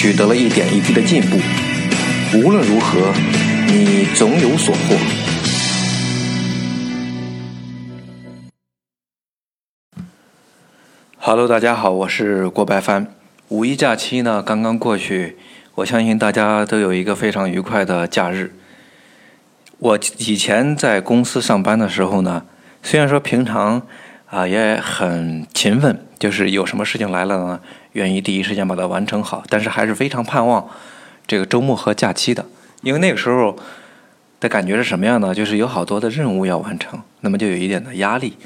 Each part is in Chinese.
取得了一点一滴的进步，无论如何，你总有所获。Hello，大家好，我是郭白帆。五一假期呢刚刚过去，我相信大家都有一个非常愉快的假日。我以前在公司上班的时候呢，虽然说平常啊也很勤奋，就是有什么事情来了呢。愿意第一时间把它完成好，但是还是非常盼望这个周末和假期的，因为那个时候的感觉是什么样呢？就是有好多的任务要完成，那么就有一点的压力，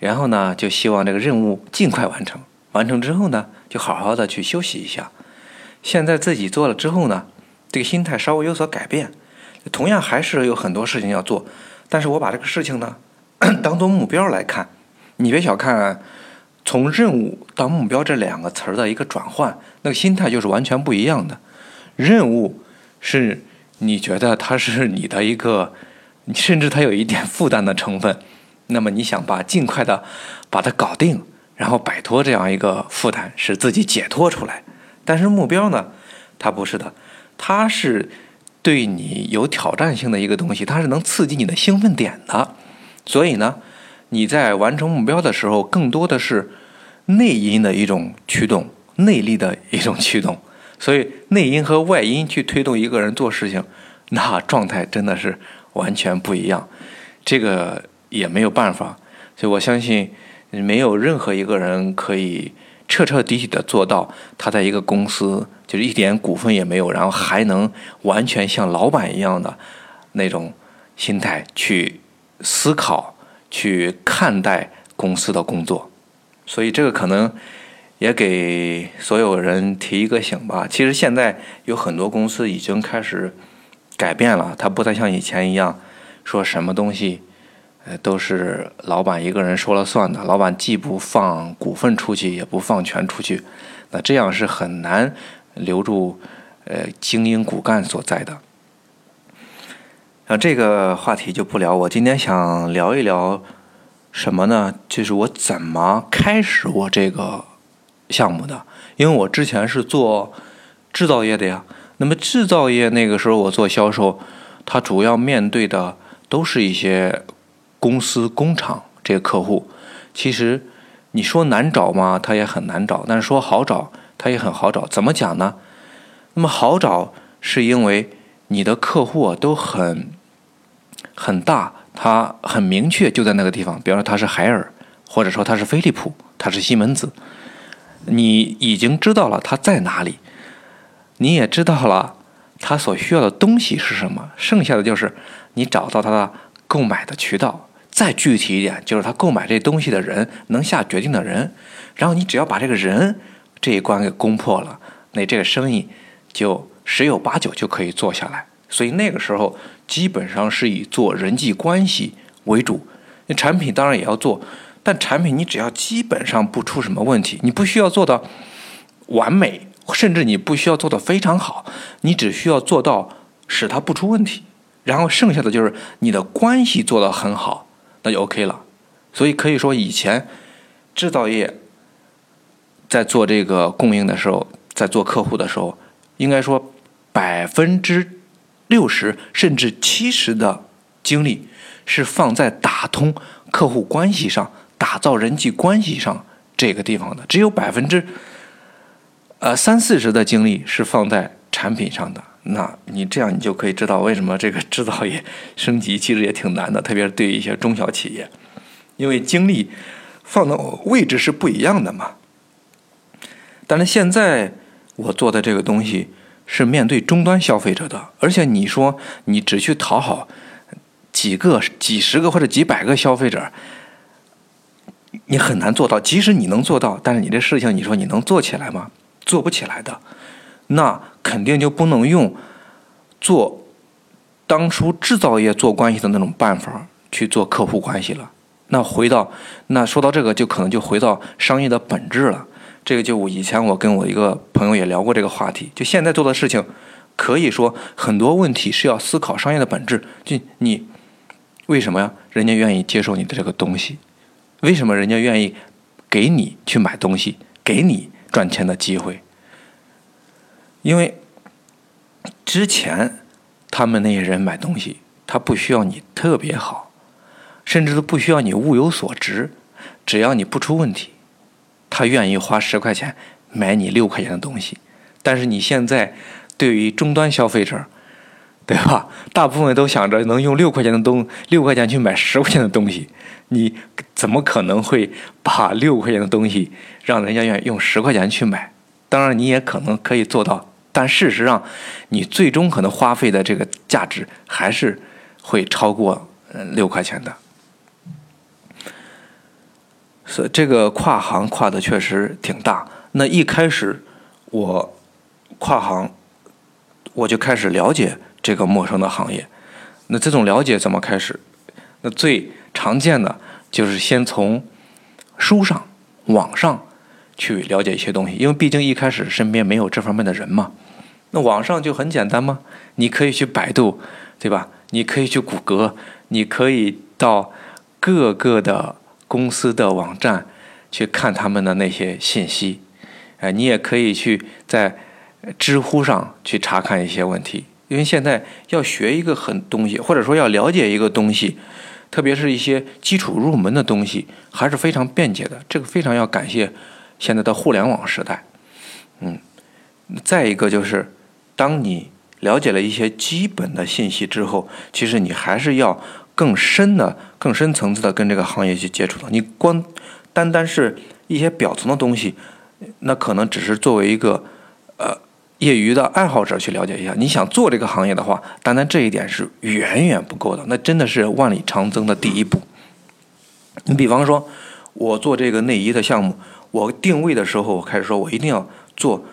然后呢，就希望这个任务尽快完成，完成之后呢，就好好的去休息一下。现在自己做了之后呢，这个心态稍微有所改变，同样还是有很多事情要做，但是我把这个事情呢 当做目标来看，你别小看。从任务到目标这两个词儿的一个转换，那个心态就是完全不一样的。任务是你觉得它是你的一个，甚至它有一点负担的成分，那么你想把尽快的把它搞定，然后摆脱这样一个负担，使自己解脱出来。但是目标呢，它不是的，它是对你有挑战性的一个东西，它是能刺激你的兴奋点的。所以呢。你在完成目标的时候，更多的是内因的一种驱动，内力的一种驱动。所以内因和外因去推动一个人做事情，那状态真的是完全不一样。这个也没有办法。所以我相信，没有任何一个人可以彻彻底底的做到，他在一个公司就是一点股份也没有，然后还能完全像老板一样的那种心态去思考。去看待公司的工作，所以这个可能也给所有人提一个醒吧。其实现在有很多公司已经开始改变了，它不再像以前一样说什么东西呃都是老板一个人说了算的。老板既不放股份出去，也不放权出去，那这样是很难留住呃精英骨干所在的。那这个话题就不聊。我今天想聊一聊什么呢？就是我怎么开始我这个项目的。因为我之前是做制造业的呀。那么制造业那个时候我做销售，他主要面对的都是一些公司、工厂这些客户。其实你说难找吗？他也很难找。但是说好找，他也很好找。怎么讲呢？那么好找是因为你的客户都很。很大，它很明确，就在那个地方。比方说，它是海尔，或者说它是飞利浦，它是西门子，你已经知道了它在哪里，你也知道了它所需要的东西是什么。剩下的就是你找到它的购买的渠道。再具体一点，就是他购买这东西的人，能下决定的人。然后你只要把这个人这一关给攻破了，那这个生意就十有八九就可以做下来。所以那个时候基本上是以做人际关系为主，那产品当然也要做，但产品你只要基本上不出什么问题，你不需要做到完美，甚至你不需要做到非常好，你只需要做到使它不出问题，然后剩下的就是你的关系做得很好，那就 OK 了。所以可以说以前制造业在做这个供应的时候，在做客户的时候，应该说百分之。六十甚至七十的精力是放在打通客户关系上、打造人际关系上这个地方的，只有百分之呃三四十的精力是放在产品上的。那你这样，你就可以知道为什么这个制造业升级其实也挺难的，特别是对于一些中小企业，因为精力放的位置是不一样的嘛。但是现在我做的这个东西。是面对终端消费者的，而且你说你只去讨好几个、几十个或者几百个消费者，你很难做到。即使你能做到，但是你这事情，你说你能做起来吗？做不起来的。那肯定就不能用做当初制造业做关系的那种办法去做客户关系了。那回到那说到这个，就可能就回到商业的本质了。这个就我以前我跟我一个朋友也聊过这个话题。就现在做的事情，可以说很多问题是要思考商业的本质。就你为什么呀？人家愿意接受你的这个东西？为什么人家愿意给你去买东西，给你赚钱的机会？因为之前他们那些人买东西，他不需要你特别好。甚至都不需要你物有所值，只要你不出问题，他愿意花十块钱买你六块钱的东西。但是你现在对于终端消费者，对吧？大部分都想着能用六块钱的东六块钱去买十块钱的东西，你怎么可能会把六块钱的东西让人家愿意用十块钱去买？当然你也可能可以做到，但事实上你最终可能花费的这个价值还是会超过嗯六块钱的。所以这个跨行跨的确实挺大。那一开始我跨行，我就开始了解这个陌生的行业。那这种了解怎么开始？那最常见的就是先从书上、网上去了解一些东西，因为毕竟一开始身边没有这方面的人嘛。那网上就很简单嘛，你可以去百度，对吧？你可以去谷歌，你可以到各个的。公司的网站去看他们的那些信息，哎，你也可以去在知乎上去查看一些问题。因为现在要学一个很东西，或者说要了解一个东西，特别是一些基础入门的东西，还是非常便捷的。这个非常要感谢现在的互联网时代。嗯，再一个就是，当你了解了一些基本的信息之后，其实你还是要。更深的、更深层次的跟这个行业去接触的，你光单单是一些表层的东西，那可能只是作为一个呃业余的爱好者去了解一下。你想做这个行业的话，单单这一点是远远不够的，那真的是万里长征的第一步。你比方说，我做这个内衣的项目，我定位的时候，我开始说我一定要做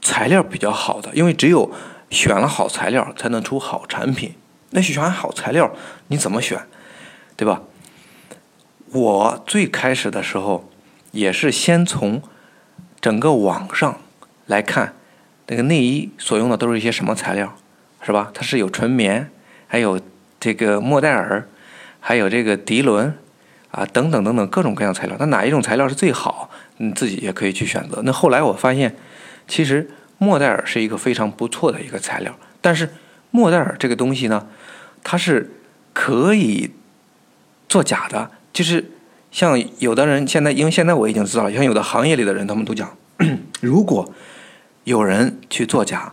材料比较好的，因为只有选了好材料，才能出好产品。那选好材料，你怎么选，对吧？我最开始的时候也是先从整个网上来看，那个内衣所用的都是一些什么材料，是吧？它是有纯棉，还有这个莫代尔，还有这个涤纶啊，等等等等各种各样材料。那哪一种材料是最好？你自己也可以去选择。那后来我发现，其实莫代尔是一个非常不错的一个材料，但是莫代尔这个东西呢？它是可以做假的，就是像有的人现在，因为现在我已经知道了，像有的行业里的人，他们都讲，如果有人去做假，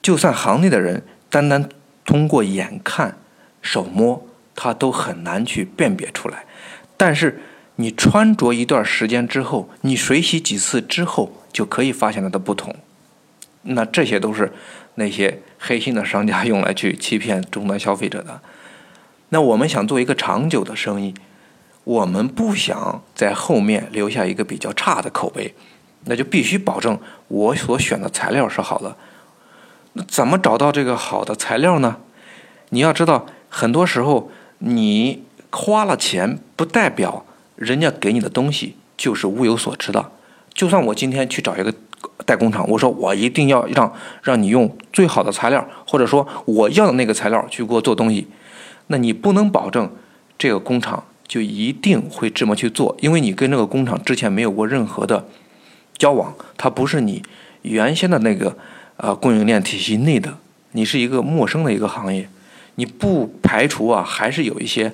就算行内的人单单通过眼看、手摸，他都很难去辨别出来。但是你穿着一段时间之后，你水洗几次之后，就可以发现它的不同。那这些都是。那些黑心的商家用来去欺骗终端消费者的，那我们想做一个长久的生意，我们不想在后面留下一个比较差的口碑，那就必须保证我所选的材料是好的。那怎么找到这个好的材料呢？你要知道，很多时候你花了钱，不代表人家给你的东西就是物有所值的。就算我今天去找一个。代工厂，我说我一定要让让你用最好的材料，或者说我要的那个材料去给我做东西，那你不能保证这个工厂就一定会这么去做，因为你跟这个工厂之前没有过任何的交往，它不是你原先的那个呃供应链体系内的，你是一个陌生的一个行业，你不排除啊，还是有一些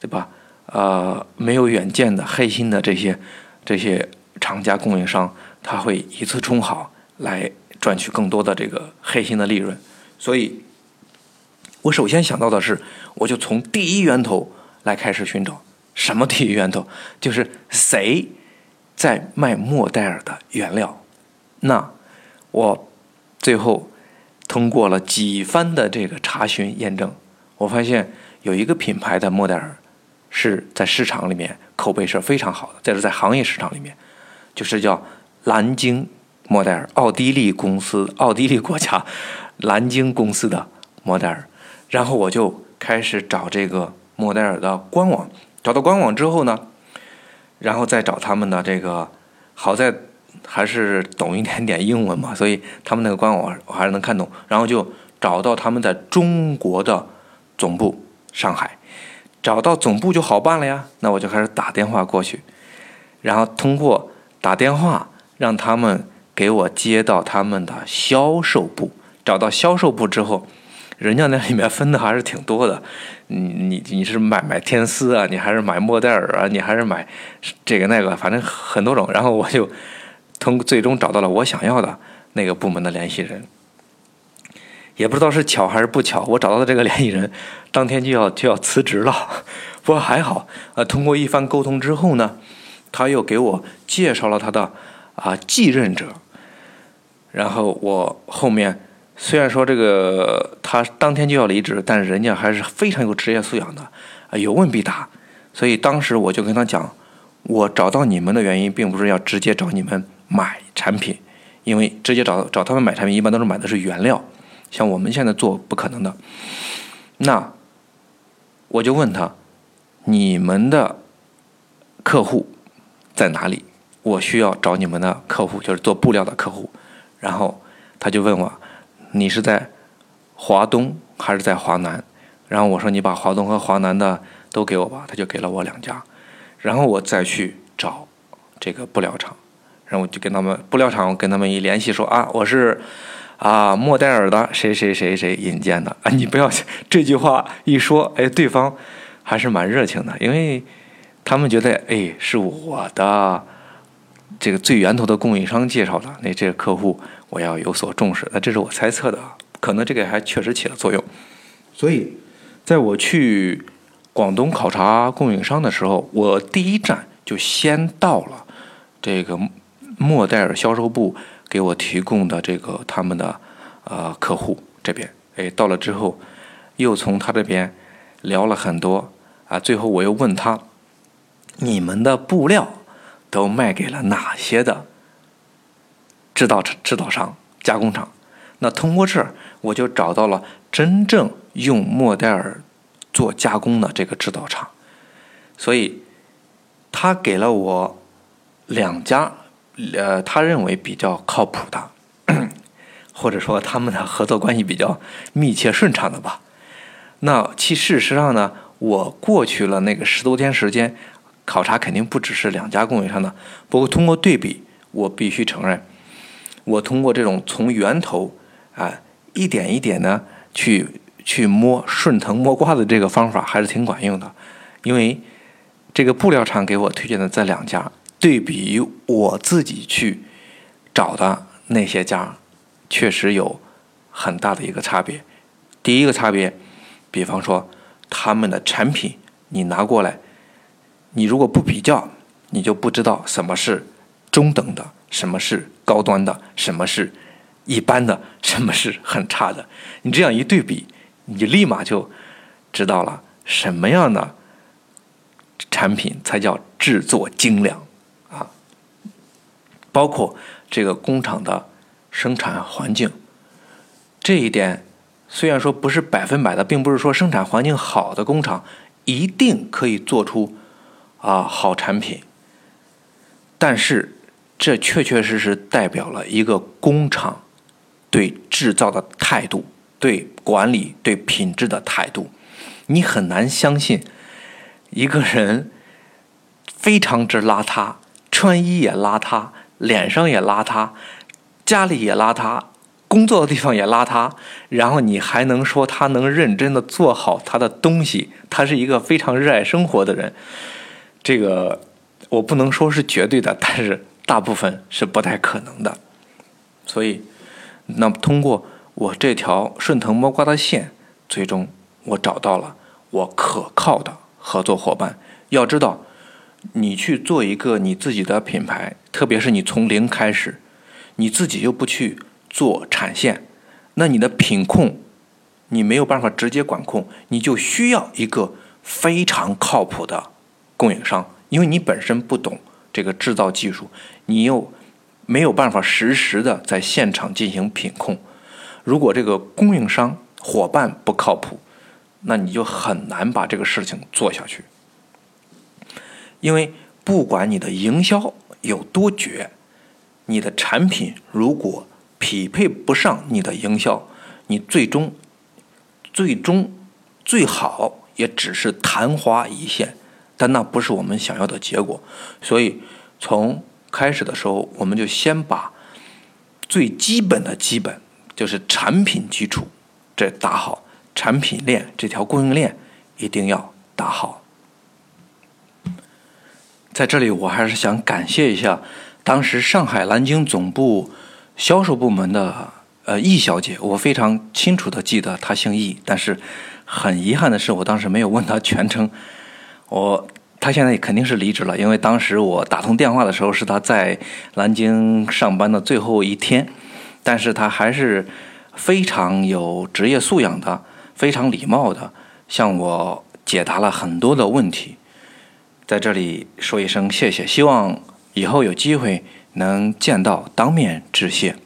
对吧？呃，没有远见的黑心的这些这些厂家供应商。他会一次充好来赚取更多的这个黑心的利润，所以，我首先想到的是，我就从第一源头来开始寻找。什么第一源头？就是谁在卖莫代尔的原料？那我最后通过了几番的这个查询验证，我发现有一个品牌的莫代尔是在市场里面口碑是非常好的，这是在行业市场里面，就是叫。蓝鲸莫代尔，奥地利公司，奥地利国家 蓝鲸公司的莫代尔。然后我就开始找这个莫代尔的官网，找到官网之后呢，然后再找他们的这个，好在还是懂一点点英文嘛，所以他们那个官网我还是能看懂。然后就找到他们在中国的总部上海，找到总部就好办了呀。那我就开始打电话过去，然后通过打电话让他们给我接到他们的销售部，找到销售部之后。人家那里面分的还是挺多的，你你你是买买天丝啊，你还是买莫代尔啊，你还是买这个那个，反正很多种。然后我就通最终找到了我想要的那个部门的联系人，也不知道是巧还是不巧，我找到的这个联系人当天就要就要辞职了。不过还好，呃，通过一番沟通之后呢，他又给我介绍了他的啊继任者，然后我后面。虽然说这个他当天就要离职，但是人家还是非常有职业素养的，啊，有问必答。所以当时我就跟他讲，我找到你们的原因，并不是要直接找你们买产品，因为直接找找他们买产品，一般都是买的是原料，像我们现在做不可能的。那我就问他，你们的客户在哪里？我需要找你们的客户，就是做布料的客户。然后他就问我。你是在华东还是在华南？然后我说你把华东和华南的都给我吧，他就给了我两家，然后我再去找这个布料厂，然后我就跟他们布料厂跟他们一联系说啊，我是啊莫代尔的谁谁谁谁引荐的啊，你不要这句话一说，哎，对方还是蛮热情的，因为他们觉得哎是我的这个最源头的供应商介绍的，那这个客户。我要有所重视，那这是我猜测的，可能这个还确实起了作用。所以，在我去广东考察供应商的时候，我第一站就先到了这个莫代尔销售部给我提供的这个他们的呃客户这边。哎，到了之后，又从他这边聊了很多啊，最后我又问他，你们的布料都卖给了哪些的？制造、制造商、加工厂，那通过这儿，我就找到了真正用莫代尔做加工的这个制造厂，所以他给了我两家，呃，他认为比较靠谱的，或者说他们的合作关系比较密切顺畅的吧。那其事实上呢，我过去了那个十多天时间考察，肯定不只是两家供应商的。不过通过对比，我必须承认。我通过这种从源头啊一点一点的去去摸顺藤摸瓜的这个方法还是挺管用的，因为这个布料厂给我推荐的这两家，对比于我自己去找的那些家，确实有很大的一个差别。第一个差别，比方说他们的产品，你拿过来，你如果不比较，你就不知道什么是中等的。什么是高端的？什么是一般的？什么是很差的？你这样一对比，你立马就知道了什么样的产品才叫制作精良啊！包括这个工厂的生产环境，这一点虽然说不是百分百的，并不是说生产环境好的工厂一定可以做出啊好产品，但是。这确确实实代表了一个工厂对制造的态度、对管理、对品质的态度。你很难相信一个人非常之邋遢，穿衣也邋遢，脸上也邋遢，家里也邋遢，工作的地方也邋遢，然后你还能说他能认真的做好他的东西？他是一个非常热爱生活的人。这个我不能说是绝对的，但是。大部分是不太可能的，所以，那么通过我这条顺藤摸瓜的线，最终我找到了我可靠的合作伙伴。要知道，你去做一个你自己的品牌，特别是你从零开始，你自己又不去做产线，那你的品控你没有办法直接管控，你就需要一个非常靠谱的供应商，因为你本身不懂。这个制造技术，你又没有办法实时的在现场进行品控。如果这个供应商伙伴不靠谱，那你就很难把这个事情做下去。因为不管你的营销有多绝，你的产品如果匹配不上你的营销，你最终最终最好也只是昙花一现，但那不是我们想要的结果。所以从开始的时候，我们就先把最基本的基本，就是产品基础这打好，产品链这条供应链一定要打好。在这里，我还是想感谢一下当时上海南京总部销售部门的呃易小姐，我非常清楚的记得她姓易，但是很遗憾的是，我当时没有问她全称。我他现在肯定是离职了，因为当时我打通电话的时候是他在南京上班的最后一天，但是他还是非常有职业素养的，非常礼貌的向我解答了很多的问题。在这里说一声谢谢，希望以后有机会能见到，当面致谢。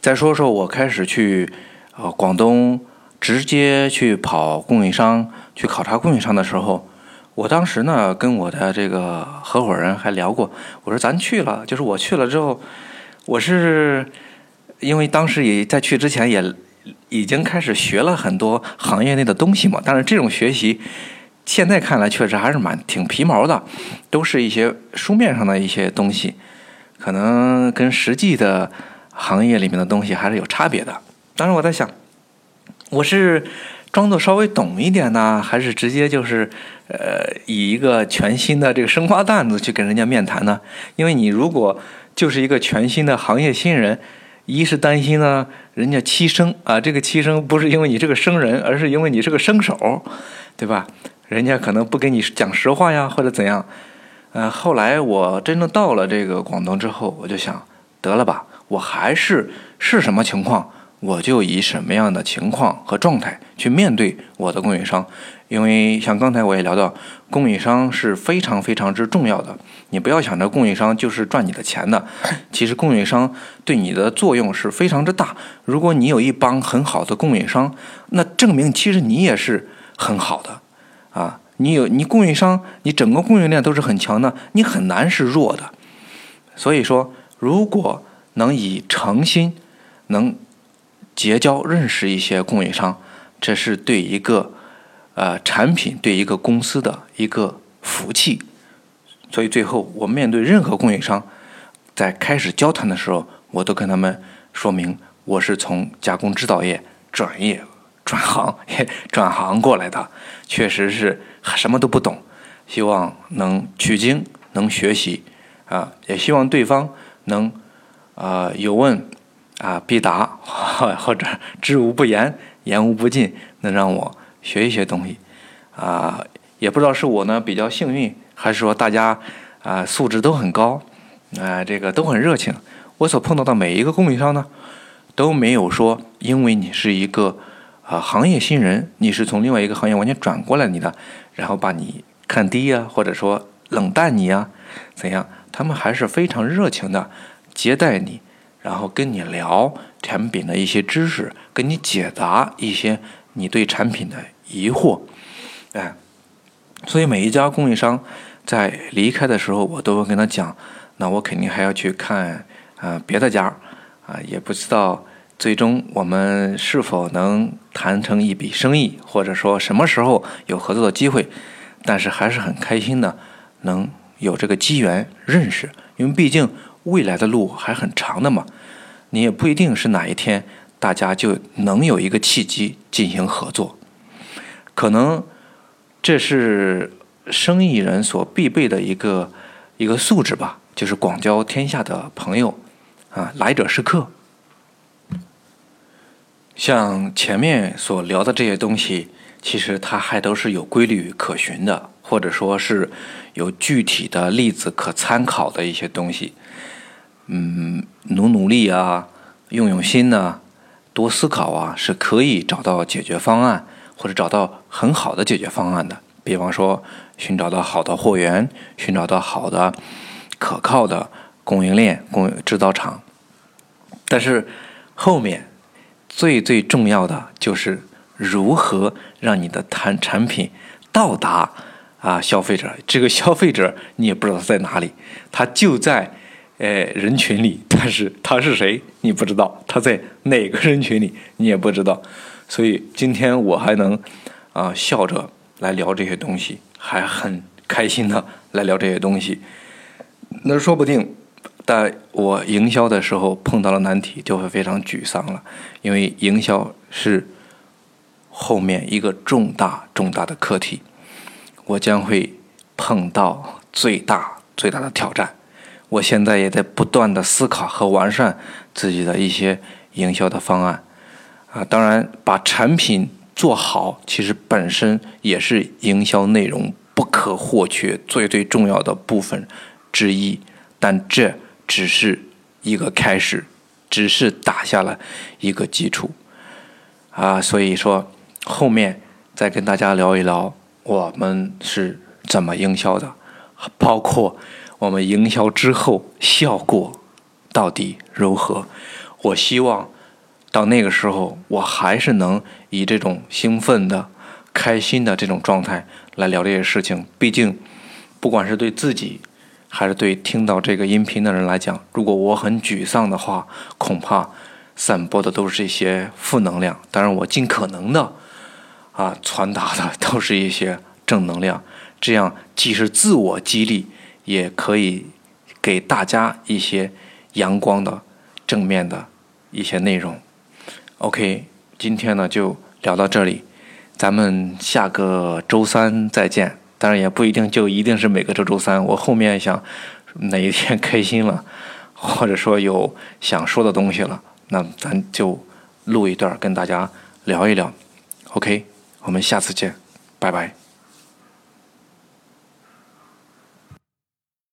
再说说我开始去呃广东直接去跑供应商，去考察供应商的时候，我当时呢跟我的这个合伙人还聊过，我说咱去了，就是我去了之后，我是因为当时也在去之前也已经开始学了很多行业内的东西嘛，但是这种学习。现在看来，确实还是蛮挺皮毛的，都是一些书面上的一些东西，可能跟实际的行业里面的东西还是有差别的。当时我在想，我是装作稍微懂一点呢，还是直接就是呃以一个全新的这个生瓜蛋子去跟人家面谈呢？因为你如果就是一个全新的行业新人，一是担心呢人家欺生啊，这个欺生不是因为你是个生人，而是因为你是个生手，对吧？人家可能不跟你讲实话呀，或者怎样？呃，后来我真正到了这个广东之后，我就想，得了吧，我还是是什么情况，我就以什么样的情况和状态去面对我的供应商。因为像刚才我也聊到，供应商是非常非常之重要的。你不要想着供应商就是赚你的钱的，其实供应商对你的作用是非常之大。如果你有一帮很好的供应商，那证明其实你也是很好的。啊，你有你供应商，你整个供应链都是很强的，你很难是弱的。所以说，如果能以诚心，能结交认识一些供应商，这是对一个呃产品、对一个公司的一个福气。所以最后，我面对任何供应商，在开始交谈的时候，我都跟他们说明，我是从加工制造业转业。转行转行过来的，确实是什么都不懂，希望能取经，能学习，啊，也希望对方能，啊，有问，啊必答，或者知无不言，言无不尽，能让我学一些东西，啊，也不知道是我呢比较幸运，还是说大家啊素质都很高，啊，这个都很热情，我所碰到的每一个供应商呢，都没有说因为你是一个。啊，行业新人，你是从另外一个行业完全转过来你的，然后把你看低呀，或者说冷淡你呀，怎样？他们还是非常热情的接待你，然后跟你聊产品的一些知识，跟你解答一些你对产品的疑惑，哎，所以每一家供应商在离开的时候，我都会跟他讲，那我肯定还要去看啊别的家，啊，也不知道。最终我们是否能谈成一笔生意，或者说什么时候有合作的机会？但是还是很开心的，能有这个机缘认识，因为毕竟未来的路还很长的嘛。你也不一定是哪一天大家就能有一个契机进行合作，可能这是生意人所必备的一个一个素质吧，就是广交天下的朋友啊，来者是客。像前面所聊的这些东西，其实它还都是有规律可循的，或者说是有具体的例子可参考的一些东西。嗯，努努力啊，用用心呢，多思考啊，是可以找到解决方案，或者找到很好的解决方案的。比方说，寻找到好的货源，寻找到好的、可靠的供应链、供制造厂。但是后面最最重要的就是如何让你的产产品到达啊消费者。这个消费者你也不知道在哪里，他就在呃人群里，但是他是谁你不知道，他在哪个人群里你也不知道。所以今天我还能啊笑着来聊这些东西，还很开心的来聊这些东西。那说不定。在我营销的时候碰到了难题，就会非常沮丧了，因为营销是后面一个重大重大的课题，我将会碰到最大最大的挑战。我现在也在不断的思考和完善自己的一些营销的方案啊，当然把产品做好，其实本身也是营销内容不可或缺、最最重要的部分之一，但这。只是一个开始，只是打下了一个基础啊，所以说后面再跟大家聊一聊我们是怎么营销的，包括我们营销之后效果到底如何。我希望到那个时候，我还是能以这种兴奋的、开心的这种状态来聊这些事情。毕竟，不管是对自己。还是对听到这个音频的人来讲，如果我很沮丧的话，恐怕散播的都是一些负能量。当然，我尽可能的 啊传达的都是一些正能量，这样既是自我激励，也可以给大家一些阳光的正面的一些内容。OK，今天呢就聊到这里，咱们下个周三再见。当然也不一定就一定是每个周周三。我后面想哪一天开心了，或者说有想说的东西了，那咱就录一段跟大家聊一聊。OK，我们下次见，拜拜。